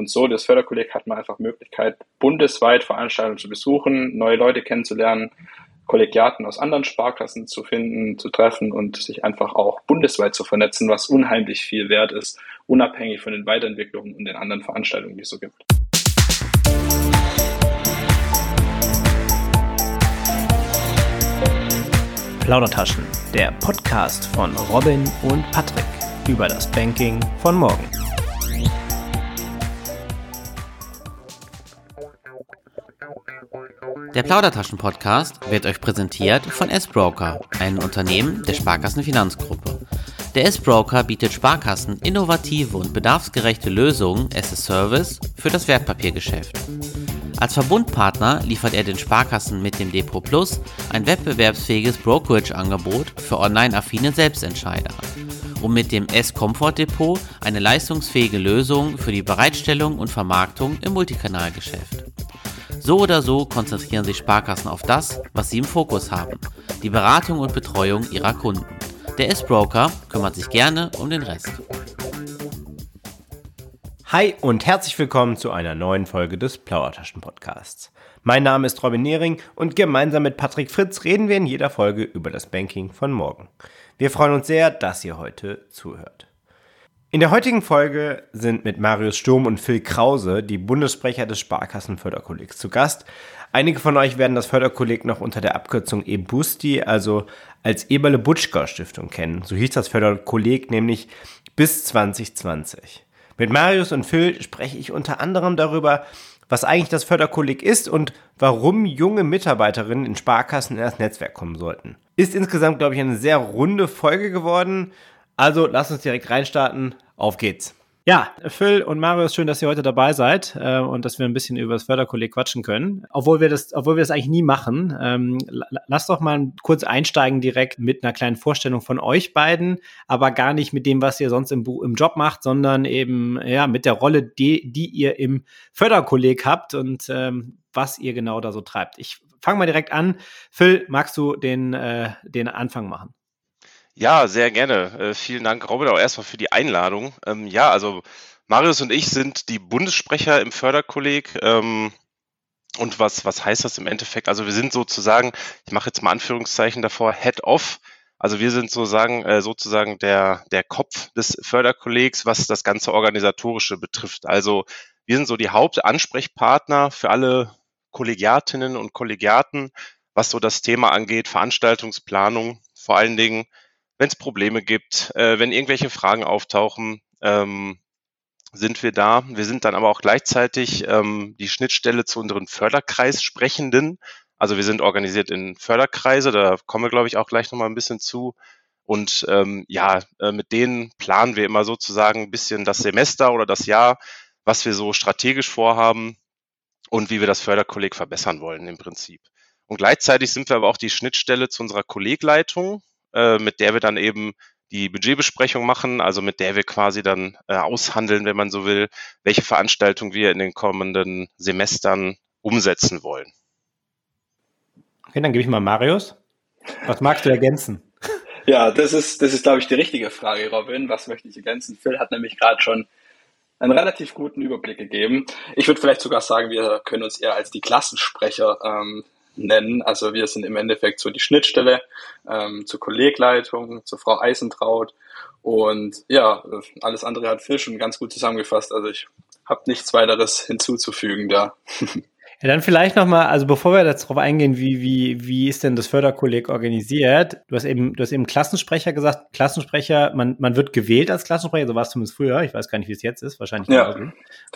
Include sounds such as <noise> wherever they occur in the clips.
Und so, das Förderkolleg hat man einfach Möglichkeit, bundesweit Veranstaltungen zu besuchen, neue Leute kennenzulernen, Kollegiaten aus anderen Sparkassen zu finden, zu treffen und sich einfach auch bundesweit zu vernetzen, was unheimlich viel wert ist, unabhängig von den Weiterentwicklungen und den anderen Veranstaltungen, die es so gibt. Plaudertaschen, der Podcast von Robin und Patrick über das Banking von morgen. Der Plaudertaschen-Podcast wird euch präsentiert von S-Broker, einem Unternehmen der Sparkassenfinanzgruppe. Der S-Broker bietet Sparkassen innovative und bedarfsgerechte Lösungen as a Service für das Wertpapiergeschäft. Als Verbundpartner liefert er den Sparkassen mit dem Depot Plus ein wettbewerbsfähiges Brokerage-Angebot für online-affine Selbstentscheider und mit dem S-Comfort Depot eine leistungsfähige Lösung für die Bereitstellung und Vermarktung im Multikanalgeschäft. So oder so konzentrieren sich Sparkassen auf das, was sie im Fokus haben, die Beratung und Betreuung ihrer Kunden. Der S-Broker kümmert sich gerne um den Rest. Hi und herzlich willkommen zu einer neuen Folge des Plauertaschen Podcasts. Mein Name ist Robin Nehring und gemeinsam mit Patrick Fritz reden wir in jeder Folge über das Banking von morgen. Wir freuen uns sehr, dass ihr heute zuhört. In der heutigen Folge sind mit Marius Sturm und Phil Krause die Bundessprecher des Sparkassenförderkollegs zu Gast. Einige von euch werden das Förderkolleg noch unter der Abkürzung EBUSTI, also als Eberle Butschka Stiftung kennen. So hieß das Förderkolleg nämlich bis 2020. Mit Marius und Phil spreche ich unter anderem darüber, was eigentlich das Förderkolleg ist und warum junge Mitarbeiterinnen in Sparkassen in das Netzwerk kommen sollten. Ist insgesamt, glaube ich, eine sehr runde Folge geworden. Also lasst uns direkt reinstarten. Auf geht's. Ja, Phil und Marius, schön, dass ihr heute dabei seid äh, und dass wir ein bisschen über das Förderkolleg quatschen können. Obwohl wir das, obwohl wir das eigentlich nie machen. Ähm, lasst doch mal kurz einsteigen direkt mit einer kleinen Vorstellung von euch beiden, aber gar nicht mit dem, was ihr sonst im, im Job macht, sondern eben ja mit der Rolle, die, die ihr im Förderkolleg habt und ähm, was ihr genau da so treibt. Ich fange mal direkt an. Phil, magst du den, äh, den Anfang machen? Ja, sehr gerne. Äh, vielen Dank, Robin, auch erstmal für die Einladung. Ähm, ja, also Marius und ich sind die Bundessprecher im Förderkolleg. Ähm, und was, was heißt das im Endeffekt? Also wir sind sozusagen, ich mache jetzt mal Anführungszeichen davor, Head off. Also wir sind sozusagen, äh, sozusagen der, der Kopf des Förderkollegs, was das ganze Organisatorische betrifft. Also wir sind so die Hauptansprechpartner für alle Kollegiatinnen und Kollegiaten, was so das Thema angeht, Veranstaltungsplanung vor allen Dingen wenn es Probleme gibt, äh, wenn irgendwelche Fragen auftauchen, ähm, sind wir da. Wir sind dann aber auch gleichzeitig ähm, die Schnittstelle zu unseren Förderkreissprechenden. Also wir sind organisiert in Förderkreise, da kommen wir, glaube ich, auch gleich nochmal ein bisschen zu. Und ähm, ja, äh, mit denen planen wir immer sozusagen ein bisschen das Semester oder das Jahr, was wir so strategisch vorhaben und wie wir das Förderkolleg verbessern wollen im Prinzip. Und gleichzeitig sind wir aber auch die Schnittstelle zu unserer Kollegleitung, äh, mit der wir dann eben die Budgetbesprechung machen, also mit der wir quasi dann äh, aushandeln, wenn man so will, welche Veranstaltung wir in den kommenden Semestern umsetzen wollen. Okay, dann gebe ich mal Marius. Was magst du ergänzen? Ja, das ist, das ist, glaube ich, die richtige Frage, Robin. Was möchte ich ergänzen? Phil hat nämlich gerade schon einen relativ guten Überblick gegeben. Ich würde vielleicht sogar sagen, wir können uns eher als die Klassensprecher ähm, nennen. Also wir sind im Endeffekt so die Schnittstelle ähm, zur Kollegleitung, zur Frau Eisentraut. Und ja, alles andere hat Phil schon ganz gut zusammengefasst. Also ich habe nichts weiteres hinzuzufügen da. <laughs> Ja, dann vielleicht nochmal, also bevor wir darauf eingehen, wie, wie, wie ist denn das Förderkolleg organisiert? Du hast eben, du hast eben Klassensprecher gesagt. Klassensprecher, man, man wird gewählt als Klassensprecher, so war es zumindest früher. Ich weiß gar nicht, wie es jetzt ist. Wahrscheinlich ja.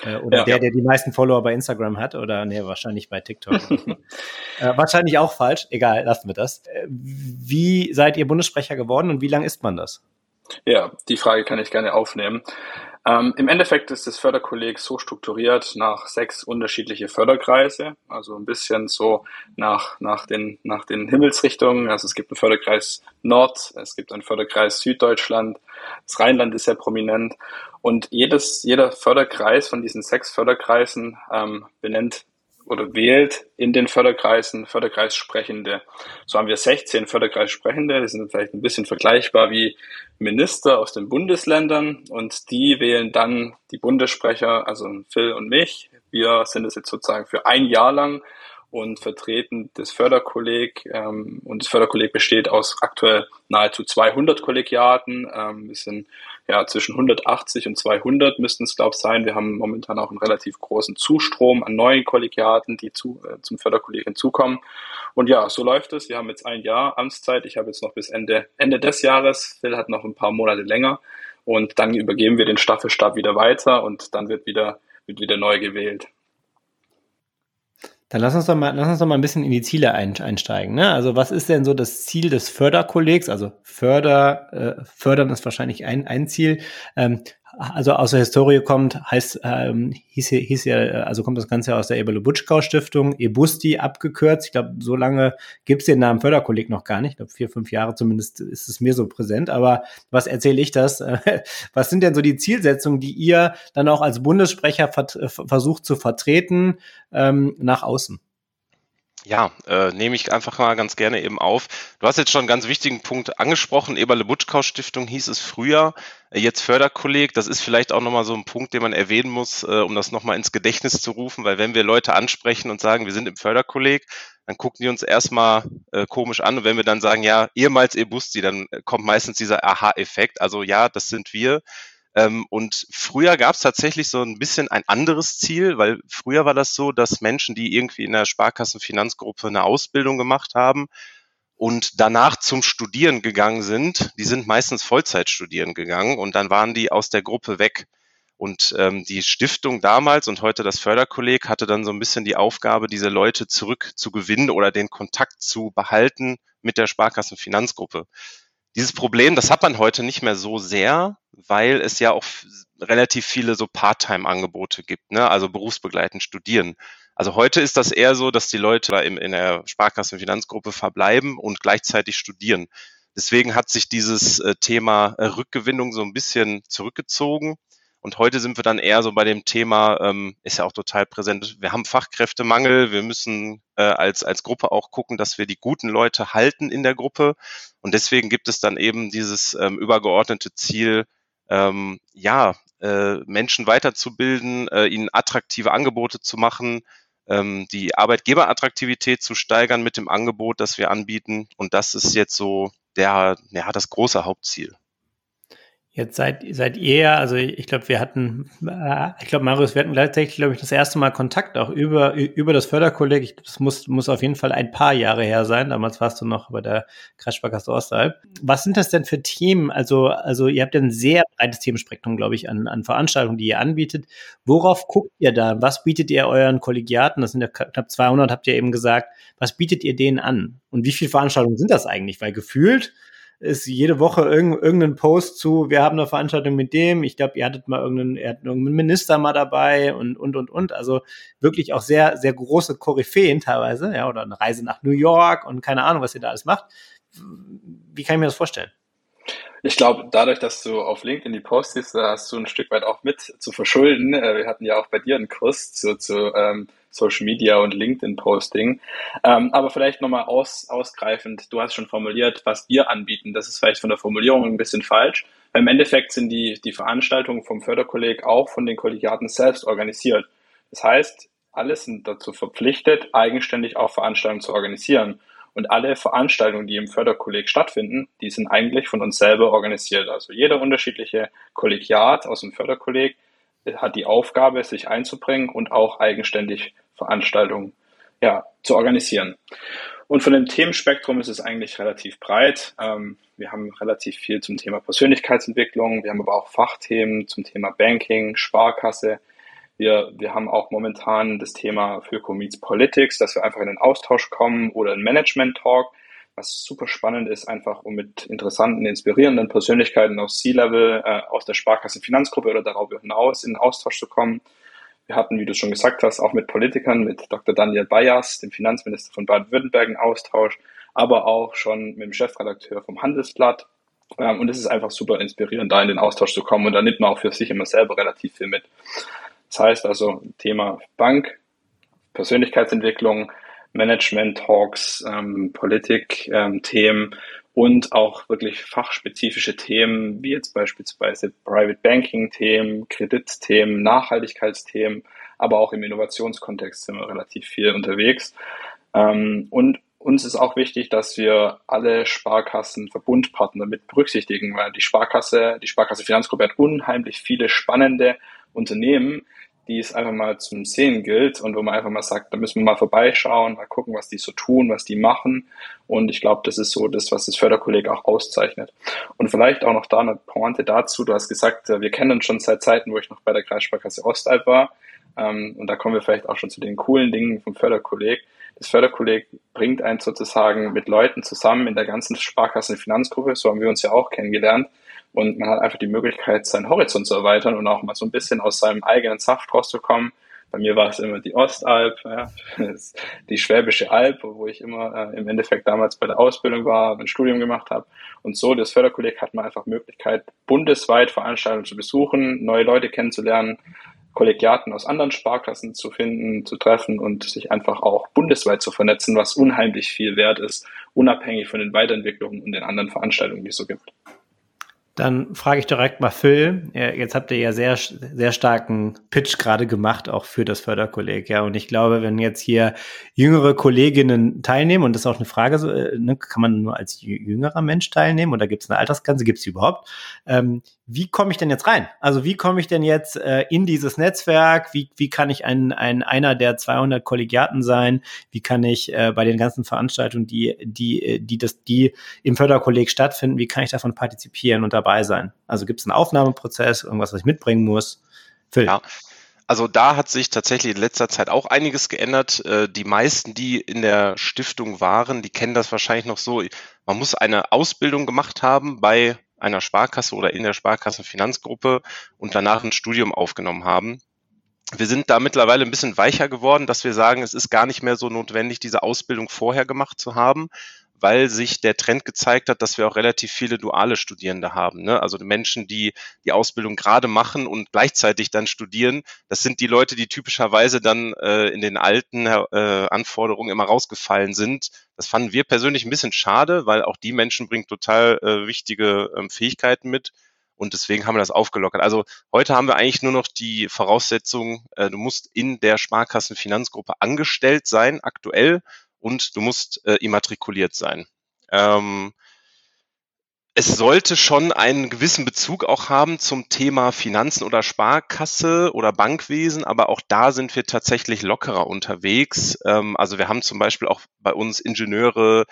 Äh, oder ja. der, der die meisten Follower bei Instagram hat oder nee, wahrscheinlich bei TikTok. <laughs> äh, wahrscheinlich auch falsch. Egal, lassen wir das. Äh, wie seid ihr Bundessprecher geworden und wie lang ist man das? Ja, die Frage kann ich gerne aufnehmen. Ähm, Im Endeffekt ist das Förderkolleg so strukturiert nach sechs unterschiedliche Förderkreise, also ein bisschen so nach, nach, den, nach den Himmelsrichtungen. Also es gibt einen Förderkreis Nord, es gibt einen Förderkreis Süddeutschland, das Rheinland ist sehr prominent. Und jedes, jeder Förderkreis von diesen sechs Förderkreisen ähm, benennt oder wählt in den Förderkreisen Förderkreissprechende. So haben wir 16 Förderkreissprechende, die sind vielleicht ein bisschen vergleichbar wie Minister aus den Bundesländern und die wählen dann die Bundessprecher, also Phil und mich. Wir sind es jetzt sozusagen für ein Jahr lang und vertreten das Förderkolleg. Ähm, und das Förderkolleg besteht aus aktuell nahezu 200 Kollegiaten. Ähm, wir sind ja zwischen 180 und 200 müssten es, glaube ich, sein. Wir haben momentan auch einen relativ großen Zustrom an neuen Kollegiaten, die zu, äh, zum Förderkolleg hinzukommen. Und ja, so läuft es. Wir haben jetzt ein Jahr Amtszeit. Ich habe jetzt noch bis Ende, Ende des Jahres. Phil hat noch ein paar Monate länger. Und dann übergeben wir den Staffelstab wieder weiter und dann wird wieder, wird wieder neu gewählt. Dann lass uns doch mal, lass uns doch mal ein bisschen in die Ziele einsteigen. Ne? Also was ist denn so das Ziel des Förderkollegs? Also Förder, äh, fördern ist wahrscheinlich ein, ein Ziel. Ähm, also aus der Historie kommt, heißt, ähm, hieß, hieß ja, also kommt das Ganze aus der Ebele Butschkau Stiftung, Ebusti abgekürzt. Ich glaube, so lange gibt's den Namen Förderkolleg noch gar nicht. Ich glaube, vier, fünf Jahre zumindest ist es mir so präsent. Aber was erzähle ich das? <laughs> was sind denn so die Zielsetzungen, die ihr dann auch als Bundessprecher versucht zu vertreten ähm, nach außen? Ja, äh, nehme ich einfach mal ganz gerne eben auf. Du hast jetzt schon einen ganz wichtigen Punkt angesprochen. Eberle Butschkau Stiftung hieß es früher, äh, jetzt Förderkolleg. Das ist vielleicht auch nochmal so ein Punkt, den man erwähnen muss, äh, um das nochmal ins Gedächtnis zu rufen, weil wenn wir Leute ansprechen und sagen, wir sind im Förderkolleg, dann gucken die uns erstmal äh, komisch an. Und wenn wir dann sagen, ja, ehemals Ebusti, dann äh, kommt meistens dieser Aha-Effekt. Also ja, das sind wir. Ähm, und früher gab es tatsächlich so ein bisschen ein anderes Ziel, weil früher war das so, dass Menschen, die irgendwie in der Sparkassenfinanzgruppe eine Ausbildung gemacht haben und danach zum Studieren gegangen sind, die sind meistens Vollzeit studieren gegangen und dann waren die aus der Gruppe weg. Und ähm, die Stiftung damals und heute das Förderkolleg hatte dann so ein bisschen die Aufgabe, diese Leute zurück zu gewinnen oder den Kontakt zu behalten mit der Sparkassenfinanzgruppe. Dieses Problem, das hat man heute nicht mehr so sehr, weil es ja auch relativ viele so Part-Time-Angebote gibt, ne? also berufsbegleitend studieren. Also heute ist das eher so, dass die Leute in, in der Sparkassenfinanzgruppe verbleiben und gleichzeitig studieren. Deswegen hat sich dieses äh, Thema äh, Rückgewinnung so ein bisschen zurückgezogen. Und heute sind wir dann eher so bei dem Thema, ähm, ist ja auch total präsent. Wir haben Fachkräftemangel. Wir müssen äh, als, als Gruppe auch gucken, dass wir die guten Leute halten in der Gruppe. Und deswegen gibt es dann eben dieses ähm, übergeordnete Ziel, ähm, ja, äh, Menschen weiterzubilden, äh, ihnen attraktive Angebote zu machen, ähm, die Arbeitgeberattraktivität zu steigern mit dem Angebot, das wir anbieten. Und das ist jetzt so der, ja, das große Hauptziel. Jetzt seid, seid ihr, also ich glaube, wir hatten, äh, ich glaube, Marius, wir hatten gleichzeitig, glaube ich, das erste Mal Kontakt auch über, über das Förderkolleg. Das muss, muss auf jeden Fall ein paar Jahre her sein. Damals warst du noch bei der Kreissparkasse Ostalb. Was sind das denn für Themen? Also, also ihr habt ja ein sehr breites Themenspektrum, glaube ich, an, an Veranstaltungen, die ihr anbietet. Worauf guckt ihr da? Was bietet ihr euren Kollegiaten? Das sind ja knapp 200, habt ihr eben gesagt. Was bietet ihr denen an? Und wie viele Veranstaltungen sind das eigentlich? Weil gefühlt ist jede Woche irgend, irgendein Post zu, wir haben eine Veranstaltung mit dem, ich glaube, ihr hattet mal irgendeinen, ihr irgendeinen Minister mal dabei und, und, und, und. Also wirklich auch sehr, sehr große Koryphäen teilweise, ja, oder eine Reise nach New York und keine Ahnung, was ihr da alles macht. Wie kann ich mir das vorstellen? Ich glaube, dadurch, dass du auf LinkedIn die postest, da hast du ein Stück weit auch mit zu verschulden. Äh, wir hatten ja auch bei dir einen Kurs zu, zu ähm, Social Media und LinkedIn-Posting. Ähm, aber vielleicht nochmal aus, ausgreifend, du hast schon formuliert, was wir anbieten. Das ist vielleicht von der Formulierung ein bisschen falsch. Im Endeffekt sind die, die Veranstaltungen vom Förderkolleg auch von den Kollegiaten selbst organisiert. Das heißt, alle sind dazu verpflichtet, eigenständig auch Veranstaltungen zu organisieren. Und alle Veranstaltungen, die im Förderkolleg stattfinden, die sind eigentlich von uns selber organisiert. Also jeder unterschiedliche Kollegiat aus dem Förderkolleg hat die Aufgabe, sich einzubringen und auch eigenständig Veranstaltungen ja, zu organisieren. Und von dem Themenspektrum ist es eigentlich relativ breit. Ähm, wir haben relativ viel zum Thema Persönlichkeitsentwicklung. Wir haben aber auch Fachthemen zum Thema Banking, Sparkasse. Wir, wir haben auch momentan das Thema für Meets Politics, dass wir einfach in den Austausch kommen oder ein Management-Talk, was super spannend ist, einfach um mit interessanten, inspirierenden Persönlichkeiten aus C-Level, äh, aus der Sparkasse Finanzgruppe oder darüber hinaus in den Austausch zu kommen. Wir hatten, wie du schon gesagt hast, auch mit Politikern, mit Dr. Daniel Bayers, dem Finanzminister von Baden-Württemberg, einen Austausch, aber auch schon mit dem Chefredakteur vom Handelsblatt. Ähm, und es ist einfach super inspirierend, da in den Austausch zu kommen. Und da nimmt man auch für sich immer selber relativ viel mit. Das heißt also, Thema Bank, Persönlichkeitsentwicklung, Management-Talks, ähm, Politik-Themen ähm, und auch wirklich fachspezifische Themen, wie jetzt beispielsweise Private Banking-Themen, Kreditthemen, Nachhaltigkeitsthemen, aber auch im Innovationskontext sind wir relativ viel unterwegs. Ähm, und uns ist auch wichtig, dass wir alle Sparkassen Verbundpartner mit berücksichtigen, weil die Sparkasse, die Sparkasse Finanzgruppe hat unheimlich viele spannende Unternehmen, die es einfach mal zum Sehen gilt und wo man einfach mal sagt, da müssen wir mal vorbeischauen, mal gucken, was die so tun, was die machen. Und ich glaube, das ist so das, was das Förderkolleg auch auszeichnet. Und vielleicht auch noch da eine Pointe dazu. Du hast gesagt, wir kennen uns schon seit Zeiten, wo ich noch bei der Kreissparkasse Ostalb war. Ähm, und da kommen wir vielleicht auch schon zu den coolen Dingen vom Förderkolleg. Das Förderkolleg bringt einen sozusagen mit Leuten zusammen in der ganzen Sparkassen-Finanzgruppe. So haben wir uns ja auch kennengelernt und man hat einfach die Möglichkeit, seinen Horizont zu erweitern und auch mal so ein bisschen aus seinem eigenen Saft rauszukommen. Bei mir war es immer die Ostalb, ja, <laughs> die Schwäbische Alb, wo ich immer äh, im Endeffekt damals bei der Ausbildung war, ein Studium gemacht habe. Und so, das Förderkolleg hat man einfach Möglichkeit, bundesweit Veranstaltungen zu besuchen, neue Leute kennenzulernen, Kollegiaten aus anderen Sparkassen zu finden, zu treffen und sich einfach auch bundesweit zu vernetzen, was unheimlich viel wert ist, unabhängig von den Weiterentwicklungen und den anderen Veranstaltungen, die es so gibt. Dann frage ich direkt mal Phil. Jetzt habt ihr ja sehr, sehr starken Pitch gerade gemacht, auch für das Förderkolleg. Ja, und ich glaube, wenn jetzt hier jüngere Kolleginnen teilnehmen, und das ist auch eine Frage, äh, ne, kann man nur als jüngerer Mensch teilnehmen oder gibt es eine Altersgrenze? Gibt es die überhaupt? Ähm, wie komme ich denn jetzt rein? Also wie komme ich denn jetzt äh, in dieses Netzwerk? Wie, wie kann ich ein, ein, einer der 200 Kollegiaten sein? Wie kann ich äh, bei den ganzen Veranstaltungen, die, die, die, das, die im Förderkolleg stattfinden, wie kann ich davon partizipieren und dabei sein? Also gibt es einen Aufnahmeprozess, irgendwas, was ich mitbringen muss? Phil. Ja. Also da hat sich tatsächlich in letzter Zeit auch einiges geändert. Äh, die meisten, die in der Stiftung waren, die kennen das wahrscheinlich noch so. Man muss eine Ausbildung gemacht haben bei einer Sparkasse oder in der Sparkassenfinanzgruppe und danach ein Studium aufgenommen haben. Wir sind da mittlerweile ein bisschen weicher geworden, dass wir sagen, es ist gar nicht mehr so notwendig, diese Ausbildung vorher gemacht zu haben, weil sich der Trend gezeigt hat, dass wir auch relativ viele duale Studierende haben. Ne? Also Menschen, die die Ausbildung gerade machen und gleichzeitig dann studieren, das sind die Leute, die typischerweise dann äh, in den alten äh, Anforderungen immer rausgefallen sind. Das fanden wir persönlich ein bisschen schade, weil auch die Menschen bringen total äh, wichtige ähm, Fähigkeiten mit. Und deswegen haben wir das aufgelockert. Also heute haben wir eigentlich nur noch die Voraussetzung, äh, du musst in der Sparkassenfinanzgruppe angestellt sein, aktuell und du musst äh, immatrikuliert sein. Ähm, es sollte schon einen gewissen Bezug auch haben zum Thema Finanzen oder Sparkasse oder Bankwesen, aber auch da sind wir tatsächlich lockerer unterwegs. Ähm, also wir haben zum Beispiel auch bei uns Ingenieure,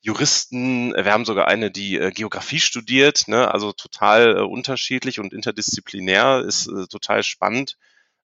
Juristen, wir haben sogar eine, die äh, Geografie studiert, ne? also total äh, unterschiedlich und interdisziplinär, ist äh, total spannend.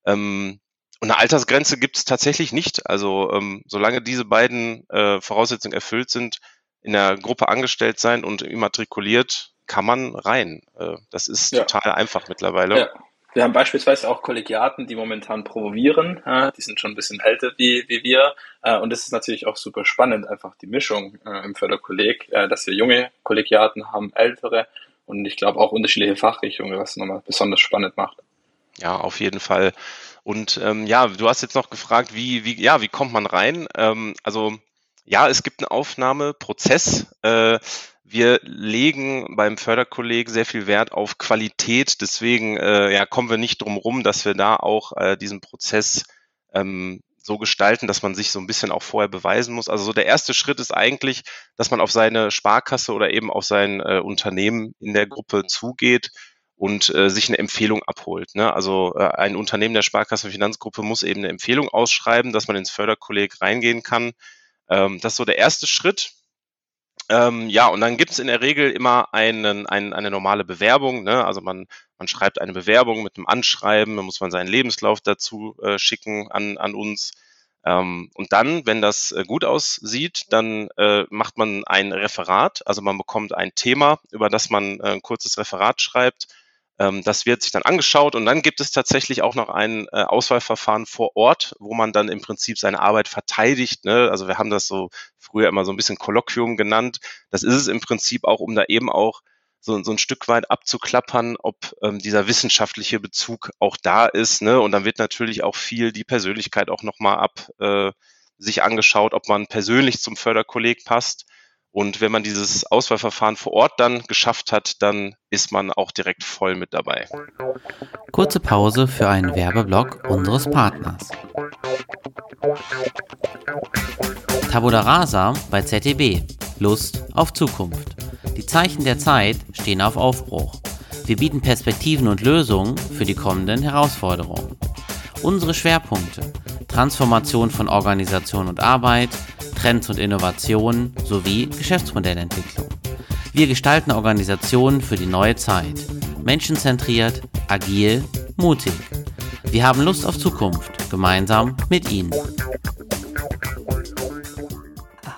Ähm, und eine Altersgrenze gibt es tatsächlich nicht. Also ähm, solange diese beiden äh, Voraussetzungen erfüllt sind, in der Gruppe angestellt sein und immatrikuliert, kann man rein. Äh, das ist ja. total einfach mittlerweile. Ja. Wir haben beispielsweise auch Kollegiaten, die momentan promovieren. Äh, die sind schon ein bisschen älter wie, wie wir. Äh, und das ist natürlich auch super spannend, einfach die Mischung äh, im Förderkolleg, äh, dass wir junge Kollegiaten haben, ältere und ich glaube auch unterschiedliche Fachrichtungen, was nochmal besonders spannend macht. Ja, auf jeden Fall. Und ähm, ja, du hast jetzt noch gefragt, wie, wie, ja, wie kommt man rein? Ähm, also ja, es gibt einen Aufnahmeprozess. Äh, wir legen beim Förderkolleg sehr viel Wert auf Qualität. Deswegen äh, ja, kommen wir nicht drum rum, dass wir da auch äh, diesen Prozess ähm, so gestalten, dass man sich so ein bisschen auch vorher beweisen muss. Also so der erste Schritt ist eigentlich, dass man auf seine Sparkasse oder eben auf sein äh, Unternehmen in der Gruppe zugeht und äh, sich eine Empfehlung abholt. Ne? Also äh, ein Unternehmen der Sparkasse Finanzgruppe muss eben eine Empfehlung ausschreiben, dass man ins Förderkolleg reingehen kann. Ähm, das ist so der erste Schritt. Ähm, ja, und dann gibt es in der Regel immer einen, ein, eine normale Bewerbung. Ne? Also man, man schreibt eine Bewerbung mit einem Anschreiben, dann muss man seinen Lebenslauf dazu äh, schicken an, an uns. Ähm, und dann, wenn das äh, gut aussieht, dann äh, macht man ein Referat. Also man bekommt ein Thema, über das man äh, ein kurzes Referat schreibt das wird sich dann angeschaut und dann gibt es tatsächlich auch noch ein äh, Auswahlverfahren vor Ort, wo man dann im Prinzip seine Arbeit verteidigt. Ne? Also wir haben das so früher immer so ein bisschen Kolloquium genannt. Das ist es im Prinzip auch, um da eben auch so, so ein Stück weit abzuklappern, ob ähm, dieser wissenschaftliche Bezug auch da ist. Ne? Und dann wird natürlich auch viel die Persönlichkeit auch nochmal ab äh, sich angeschaut, ob man persönlich zum Förderkolleg passt. Und wenn man dieses Auswahlverfahren vor Ort dann geschafft hat, dann ist man auch direkt voll mit dabei. Kurze Pause für einen Werbeblock unseres Partners. Tabula Rasa bei ZDB. Lust auf Zukunft. Die Zeichen der Zeit stehen auf Aufbruch. Wir bieten Perspektiven und Lösungen für die kommenden Herausforderungen. Unsere Schwerpunkte Transformation von Organisation und Arbeit, Trends und Innovationen sowie Geschäftsmodellentwicklung. Wir gestalten Organisationen für die neue Zeit. Menschenzentriert, agil, mutig. Wir haben Lust auf Zukunft, gemeinsam mit Ihnen.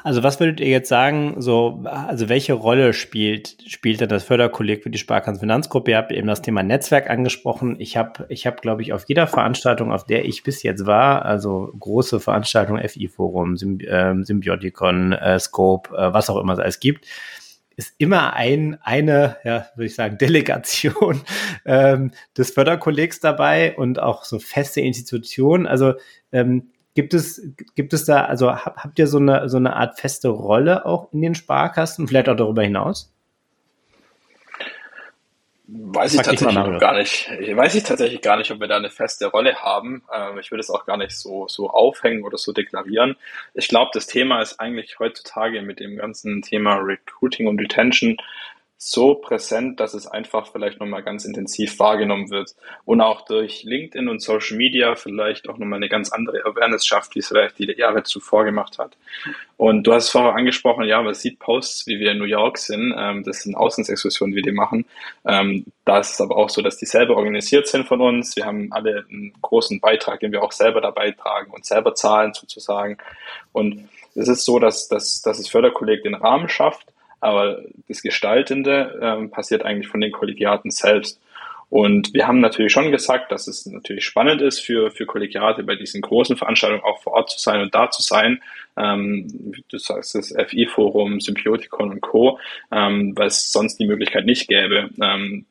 Also was würdet ihr jetzt sagen, so, also welche Rolle spielt, spielt denn das Förderkolleg für die Sparkassenfinanzgruppe? Ihr habt eben das Thema Netzwerk angesprochen. Ich habe, ich habe, glaube ich, auf jeder Veranstaltung, auf der ich bis jetzt war, also große Veranstaltungen, FI-Forum, Symb äh, Symbioticon, äh, Scope, äh, was auch immer es alles gibt, ist immer ein, eine, ja, würde ich sagen, <laughs> Delegation ähm, des Förderkollegs dabei und auch so feste Institutionen. Also ähm, Gibt es, gibt es da, also habt ihr so eine, so eine Art feste Rolle auch in den Sparkassen, vielleicht auch darüber hinaus? Weiß ich tatsächlich gar nicht. Ich weiß ich tatsächlich gar nicht, ob wir da eine feste Rolle haben. Ähm, ich würde es auch gar nicht so, so aufhängen oder so deklarieren. Ich glaube, das Thema ist eigentlich heutzutage mit dem ganzen Thema Recruiting und Retention so präsent, dass es einfach vielleicht nochmal ganz intensiv wahrgenommen wird und auch durch LinkedIn und Social Media vielleicht auch nochmal eine ganz andere Awareness schafft, wie es vielleicht die Jahre zuvor gemacht hat. Und du hast es vorher angesprochen, ja, man sieht Posts, wie wir in New York sind, ähm, das sind Auslandsexkursionen, wie die machen. Ähm, da ist es aber auch so, dass die selber organisiert sind von uns. Wir haben alle einen großen Beitrag, den wir auch selber dabei tragen und selber zahlen sozusagen. Und es ist so, dass, dass, dass das Förderkolleg den Rahmen schafft, aber das Gestaltende ähm, passiert eigentlich von den Kollegiaten selbst. Und wir haben natürlich schon gesagt, dass es natürlich spannend ist für, für Kollegiate bei diesen großen Veranstaltungen auch vor Ort zu sein und da zu sein. Ähm, du sagst das FI-Forum, Symbioticon und Co., ähm, weil es sonst die Möglichkeit nicht gäbe. Ähm,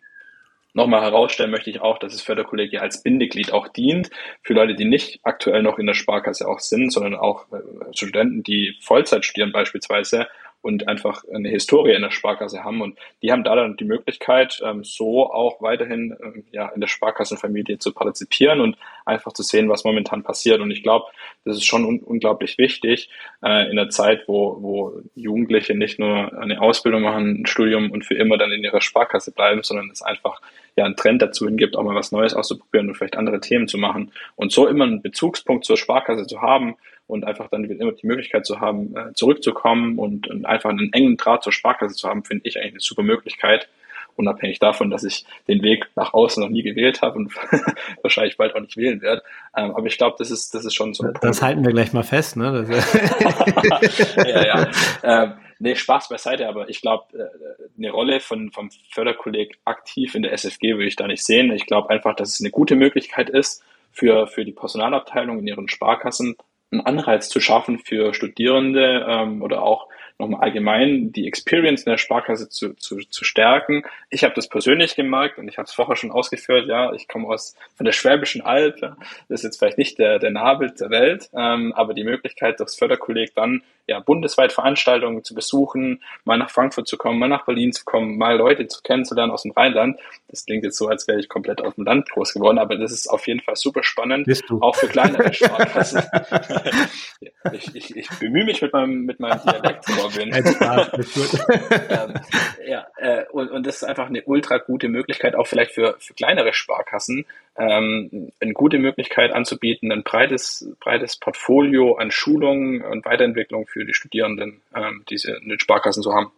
Nochmal herausstellen möchte ich auch, dass das Förderkollegium als Bindeglied auch dient für Leute, die nicht aktuell noch in der Sparkasse auch sind, sondern auch äh, Studenten, die Vollzeit studieren beispielsweise und einfach eine Historie in der Sparkasse haben. Und die haben da dann die Möglichkeit, ähm, so auch weiterhin ähm, ja, in der Sparkassenfamilie zu partizipieren und einfach zu sehen, was momentan passiert. Und ich glaube, das ist schon un unglaublich wichtig äh, in der Zeit, wo, wo Jugendliche nicht nur eine Ausbildung machen, ein Studium und für immer dann in ihrer Sparkasse bleiben, sondern es einfach ja einen Trend dazu hingibt, auch mal was Neues auszuprobieren und vielleicht andere Themen zu machen. Und so immer einen Bezugspunkt zur Sparkasse zu haben, und einfach dann immer die Möglichkeit zu haben, äh, zurückzukommen und, und einfach einen engen Draht zur Sparkasse zu haben, finde ich eigentlich eine super Möglichkeit, unabhängig davon, dass ich den Weg nach außen noch nie gewählt habe und <laughs> wahrscheinlich bald auch nicht wählen werde. Ähm, aber ich glaube, das ist, das ist schon so ein Das Punkt. halten wir gleich mal fest, ne? <laughs> ja, ja. Ähm, nee, Spaß beiseite, aber ich glaube, äh, eine Rolle von, vom Förderkolleg aktiv in der SFG würde ich da nicht sehen. Ich glaube einfach, dass es eine gute Möglichkeit ist, für, für die Personalabteilung in ihren Sparkassen einen Anreiz zu schaffen für Studierende ähm, oder auch nochmal allgemein die Experience in der Sparkasse zu, zu, zu stärken. Ich habe das persönlich gemerkt und ich habe es vorher schon ausgeführt, ja, ich komme aus von der Schwäbischen Alb, das ist jetzt vielleicht nicht der, der Nabel der Welt, ähm, aber die Möglichkeit, durchs Förderkolleg dann ja bundesweit Veranstaltungen zu besuchen, mal nach Frankfurt zu kommen, mal nach Berlin zu kommen, mal Leute zu kennenzulernen aus dem Rheinland. Das klingt jetzt so, als wäre ich komplett auf dem Land groß geworden, aber das ist auf jeden Fall super spannend, auch für kleinere <laughs> Sparkassen. ich, ich, ich bemühe mich mit meinem, mit meinem Dialekt, Robin. ähm, ja, äh, und, und das ist einfach eine ultra gute Möglichkeit, auch vielleicht für, für kleinere Sparkassen, ähm, eine gute Möglichkeit anzubieten, ein breites, breites Portfolio an Schulungen und Weiterentwicklung für die Studierenden, ähm, diese in den Sparkassen zu haben.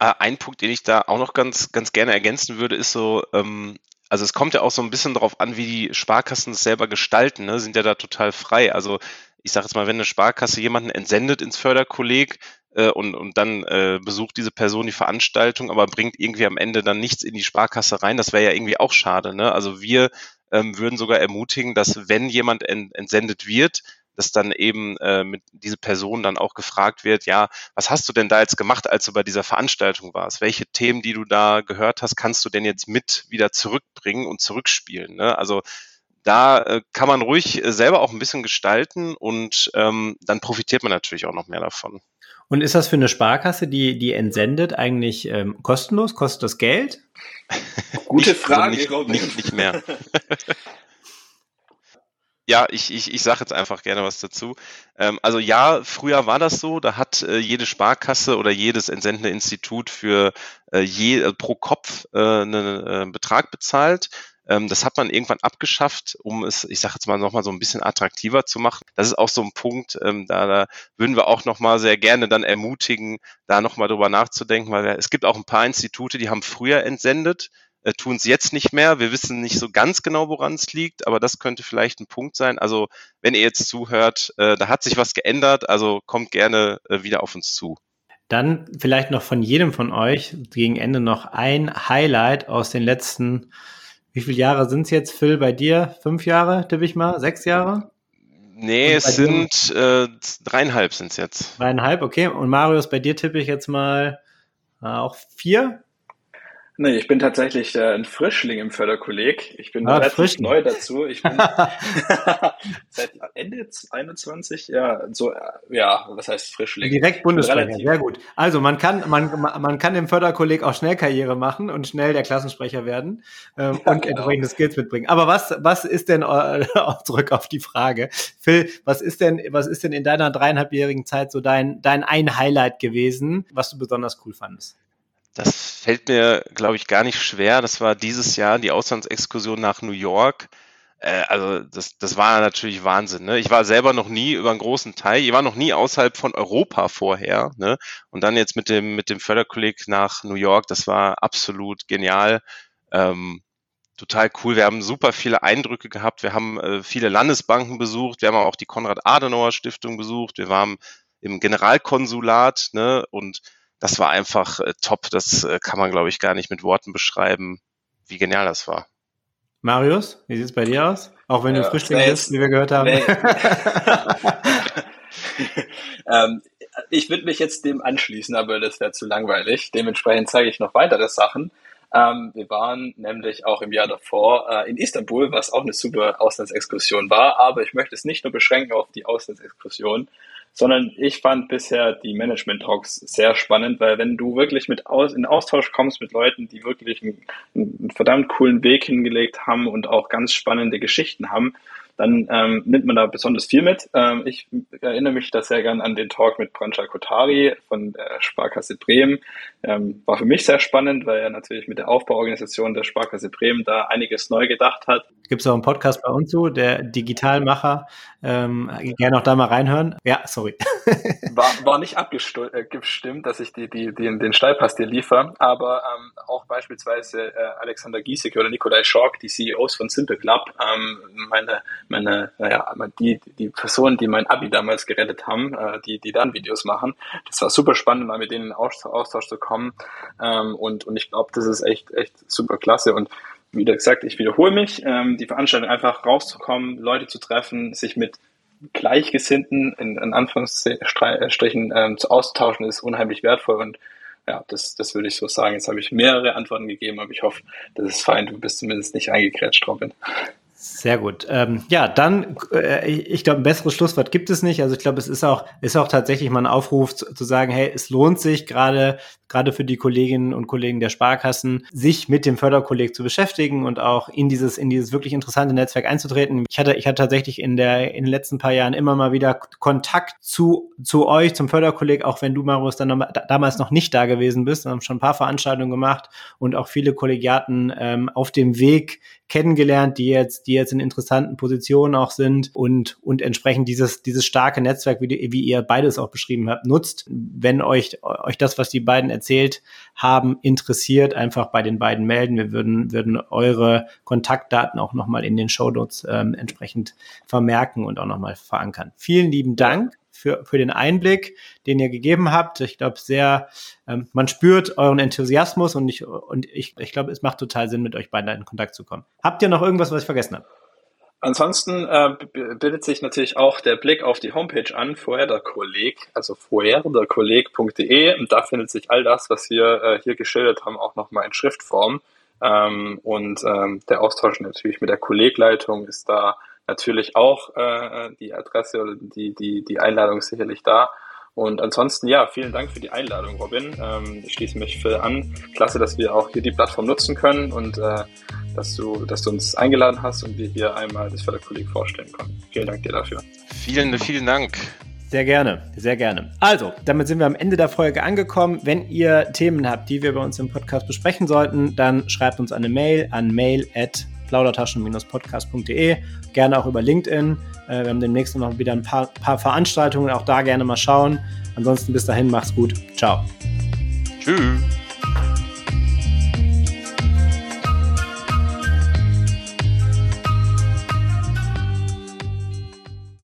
Äh, ein Punkt, den ich da auch noch ganz, ganz gerne ergänzen würde, ist so, ähm, also es kommt ja auch so ein bisschen darauf an, wie die Sparkassen es selber gestalten, ne? sind ja da total frei. Also ich sage jetzt mal, wenn eine Sparkasse jemanden entsendet ins Förderkolleg äh, und, und dann äh, besucht diese Person die Veranstaltung, aber bringt irgendwie am Ende dann nichts in die Sparkasse rein, das wäre ja irgendwie auch schade. Ne? Also wir ähm, würden sogar ermutigen, dass wenn jemand ent, entsendet wird, dass dann eben äh, mit diese Person dann auch gefragt wird, ja, was hast du denn da jetzt gemacht, als du bei dieser Veranstaltung warst? Welche Themen, die du da gehört hast, kannst du denn jetzt mit wieder zurückbringen und zurückspielen? Ne? Also da äh, kann man ruhig äh, selber auch ein bisschen gestalten und ähm, dann profitiert man natürlich auch noch mehr davon. Und ist das für eine Sparkasse, die, die entsendet, eigentlich ähm, kostenlos? Kostet das Geld? <laughs> Gute nicht, Frage. Also nicht, nicht, nicht mehr. <laughs> Ja, ich, ich, ich sage jetzt einfach gerne was dazu. Ähm, also ja, früher war das so, da hat äh, jede Sparkasse oder jedes entsendende Institut für äh, je, äh, pro Kopf äh, einen äh, Betrag bezahlt. Ähm, das hat man irgendwann abgeschafft, um es, ich sage jetzt mal, nochmal so ein bisschen attraktiver zu machen. Das ist auch so ein Punkt, ähm, da, da würden wir auch nochmal sehr gerne dann ermutigen, da nochmal drüber nachzudenken, weil wir, es gibt auch ein paar Institute, die haben früher entsendet, äh, tun es jetzt nicht mehr. Wir wissen nicht so ganz genau, woran es liegt, aber das könnte vielleicht ein Punkt sein. Also wenn ihr jetzt zuhört, äh, da hat sich was geändert, also kommt gerne äh, wieder auf uns zu. Dann vielleicht noch von jedem von euch gegen Ende noch ein Highlight aus den letzten, wie viele Jahre sind es jetzt, Phil, bei dir? Fünf Jahre, tippe ich mal? Sechs Jahre? Nee, es sind äh, dreieinhalb sind es jetzt. Dreieinhalb, okay. Und Marius, bei dir tippe ich jetzt mal äh, auch vier? Nee, ich bin tatsächlich äh, ein Frischling im Förderkolleg. Ich bin ah, relativ Frischling. neu dazu. Ich bin <laughs> seit Ende 21, ja, so, äh, ja, was heißt Frischling? Direkt Bundessprecher, sehr gut. Also man kann, man, man kann im Förderkolleg auch schnell Karriere machen und schnell der Klassensprecher werden ähm, ja, und genau. entsprechende Skills mitbringen. Aber was, was ist denn, äh, <laughs> zurück auf die Frage, Phil, was ist denn, was ist denn in deiner dreieinhalbjährigen Zeit so dein, dein ein Highlight gewesen, was du besonders cool fandest? Das fällt mir, glaube ich, gar nicht schwer. Das war dieses Jahr die Auslandsexkursion nach New York. Äh, also das, das war natürlich Wahnsinn. Ne? Ich war selber noch nie über einen großen Teil. Ich war noch nie außerhalb von Europa vorher. Ne? Und dann jetzt mit dem mit dem Förderkolleg nach New York. Das war absolut genial. Ähm, total cool. Wir haben super viele Eindrücke gehabt. Wir haben äh, viele Landesbanken besucht. Wir haben auch die Konrad-Adenauer-Stiftung besucht. Wir waren im Generalkonsulat ne? und das war einfach äh, top. Das äh, kann man, glaube ich, gar nicht mit Worten beschreiben, wie genial das war. Marius, wie sieht es bei dir aus? Auch wenn ja, du Frühstück bist, wie wir gehört haben. Nee. <laughs> ähm, ich würde mich jetzt dem anschließen, aber das wäre zu langweilig. Dementsprechend zeige ich noch weitere Sachen. Ähm, wir waren nämlich auch im Jahr davor äh, in Istanbul, was auch eine super Auslandsexkursion war. Aber ich möchte es nicht nur beschränken auf die Auslandsexkursion, sondern ich fand bisher die Management Talks sehr spannend, weil wenn du wirklich mit aus, in Austausch kommst mit Leuten, die wirklich einen, einen verdammt coolen Weg hingelegt haben und auch ganz spannende Geschichten haben, dann ähm, nimmt man da besonders viel mit. Ähm, ich erinnere mich da sehr gern an den Talk mit Prancha Kotari von der Sparkasse Bremen. Ähm, war für mich sehr spannend, weil er natürlich mit der Aufbauorganisation der Sparkasse Bremen da einiges neu gedacht hat. Gibt es auch einen Podcast bei uns so, der Digitalmacher. Ähm, gerne auch da mal reinhören. Ja, sorry. <laughs> war, war nicht abgestimmt, äh, dass ich die, die, die, den Steilpass dir liefere, aber ähm, auch beispielsweise äh, Alexander Giesecke oder Nikolai Schork, die CEOs von Simple Club, ähm, meine meine, naja, die, die Personen, die mein Abi damals gerettet haben, äh, die, die dann Videos machen. Das war super spannend, mal mit denen in Austausch zu kommen. Ähm, und, und ich glaube, das ist echt, echt super klasse. Und wie gesagt, ich wiederhole mich, ähm, die Veranstaltung einfach rauszukommen, Leute zu treffen, sich mit Gleichgesinnten in, in Anführungsstrichen ähm, zu austauschen, ist unheimlich wertvoll und ja, das, das würde ich so sagen. Jetzt habe ich mehrere Antworten gegeben, aber ich hoffe, das ist fein. Du bist zumindest nicht eingekrätscht, Robin. Sehr gut. Ähm, ja, dann, äh, ich glaube, ein besseres Schlusswort gibt es nicht. Also ich glaube, es ist auch, ist auch tatsächlich mal ein Aufruf zu, zu sagen, hey, es lohnt sich gerade, gerade für die Kolleginnen und Kollegen der Sparkassen, sich mit dem Förderkolleg zu beschäftigen und auch in dieses, in dieses wirklich interessante Netzwerk einzutreten. Ich hatte, ich hatte tatsächlich in der, in den letzten paar Jahren immer mal wieder Kontakt zu, zu euch, zum Förderkolleg, auch wenn du, Marius, dann noch, damals noch nicht da gewesen bist. Wir haben schon ein paar Veranstaltungen gemacht und auch viele Kollegiaten ähm, auf dem Weg kennengelernt, die jetzt, die jetzt in interessanten Positionen auch sind und, und entsprechend dieses, dieses starke Netzwerk, wie, die, wie ihr beides auch beschrieben habt, nutzt. Wenn euch, euch das, was die beiden erzählt haben, interessiert, einfach bei den beiden melden. Wir würden, würden eure Kontaktdaten auch nochmal in den Show Notes ähm, entsprechend vermerken und auch nochmal verankern. Vielen lieben Dank für, für den Einblick, den ihr gegeben habt. Ich glaube, sehr, ähm, man spürt euren Enthusiasmus und ich, und ich, ich glaube, es macht total Sinn, mit euch beiden in Kontakt zu kommen. Habt ihr noch irgendwas, was ich vergessen habe? Ansonsten äh, bildet sich natürlich auch der Blick auf die Homepage an, vorher der Kolleg, also vorherderkolleg.de und da findet sich all das, was wir äh, hier geschildert haben, auch nochmal in Schriftform. Ähm, und ähm, der Austausch natürlich mit der Kollegleitung ist da natürlich auch äh, die Adresse oder die, die, die Einladung ist sicherlich da. Und ansonsten, ja, vielen Dank für die Einladung, Robin. Ähm, ich schließe mich für an. Klasse, dass wir auch hier die Plattform nutzen können und äh, dass, du, dass du uns eingeladen hast und wir hier einmal das Förderkolleg vorstellen können. Vielen Dank dir dafür. Vielen, vielen Dank. Sehr gerne, sehr gerne. Also, damit sind wir am Ende der Folge angekommen. Wenn ihr Themen habt, die wir bei uns im Podcast besprechen sollten, dann schreibt uns eine Mail an mail at plaudertaschen-podcast.de. Gerne auch über LinkedIn. Äh, wir haben demnächst noch wieder ein paar, paar Veranstaltungen. Auch da gerne mal schauen. Ansonsten bis dahin, macht's gut. Ciao. Tschüss.